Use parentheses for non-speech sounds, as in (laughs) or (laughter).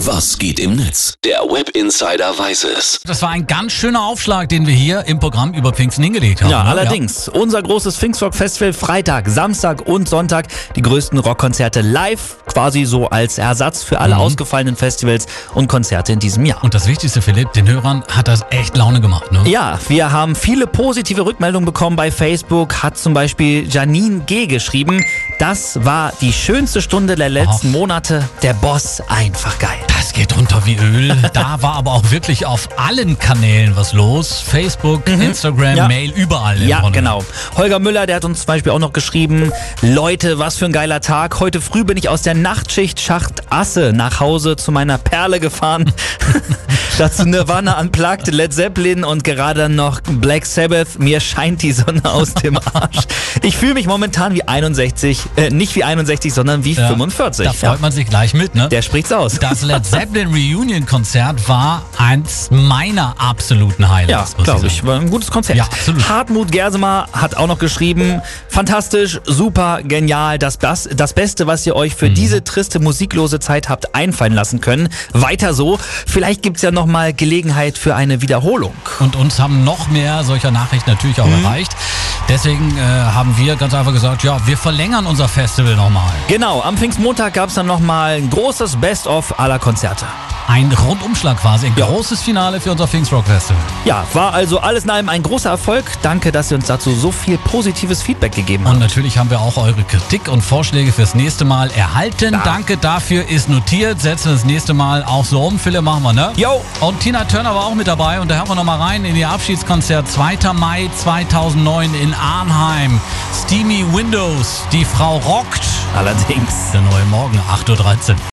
Was geht im Netz? Der Web Insider weiß es. Das war ein ganz schöner Aufschlag, den wir hier im Programm über Pfingsten hingelegt haben. Ja, ne? allerdings. Unser großes Pfingstrock Festival Freitag, Samstag und Sonntag. Die größten Rockkonzerte live, quasi so als Ersatz für alle ausgefallenen Festivals und Konzerte in diesem Jahr. Und das Wichtigste, Philipp, den Hörern hat das echt Laune gemacht, ne? Ja, wir haben viele positive Rückmeldungen bekommen bei Facebook. Hat zum Beispiel Janine G. geschrieben, das war die schönste Stunde der letzten Monate. Der Boss einfach geil. Das geht runter wie Öl. (laughs) da war aber auch wirklich auf allen Kanälen was los. Facebook, Instagram, Mhm. Ja. Mail, überall. im Ja, Grunde. genau. Holger Müller, der hat uns zum Beispiel auch noch geschrieben, Leute, was für ein geiler Tag. Heute früh bin ich aus der Nachtschicht Schacht Asse nach Hause zu meiner Perle gefahren. (laughs) Dazu Nirvana unplugged, Led Zeppelin und gerade dann noch Black Sabbath. Mir scheint die Sonne aus dem (laughs) Arsch. Ich fühle mich momentan wie 61, äh, nicht wie 61, sondern wie Ja, 45. Da freut man sich gleich mit, ne? Der spricht's aus. Das Led (laughs) Zeppelin Reunion Konzert war eins meiner absoluten Ja, Highlights. muss glaube ich. War ein gutes Konzert. Ja, absolut. Hartmut Gersemer hat auch noch geschrieben, fantastisch, super, genial, das, das, das Beste, was ihr euch Mhm. für diese triste, musiklose Zeit habt einfallen lassen können. Weiter so. Vielleicht gibt's ja noch mal Gelegenheit für eine Wiederholung. Und uns haben noch mehr solcher Nachrichten natürlich auch Mhm. erreicht. Deswegen äh, haben wir ganz einfach gesagt, ja, wir verlängern unser Festival nochmal. Genau, am Pfingstmontag gab's dann noch mal ein großes Best-of aller Konzerte. Ein Rundumschlag quasi, ein Ja. großes Finale für unser Pfingstrock Festival. Ja, war also alles in allem ein großer Erfolg. Danke, dass ihr uns dazu so viel positives Feedback gegeben Und habt. natürlich haben wir auch eure Kritik und Vorschläge fürs nächste Mal erhalten. Danke dafür, ist notiert. Setzen wir das nächste Mal auch so um. Philipp, machen wir, ne? Jo. Und Tina Turner war auch mit dabei und da hören wir nochmal rein in ihr Abschiedskonzert 2. Mai 2009 in Arnheim. Steamy Windows, die Frau rockt. Allerdings. Der neue Morgen, 8.13 Uhr.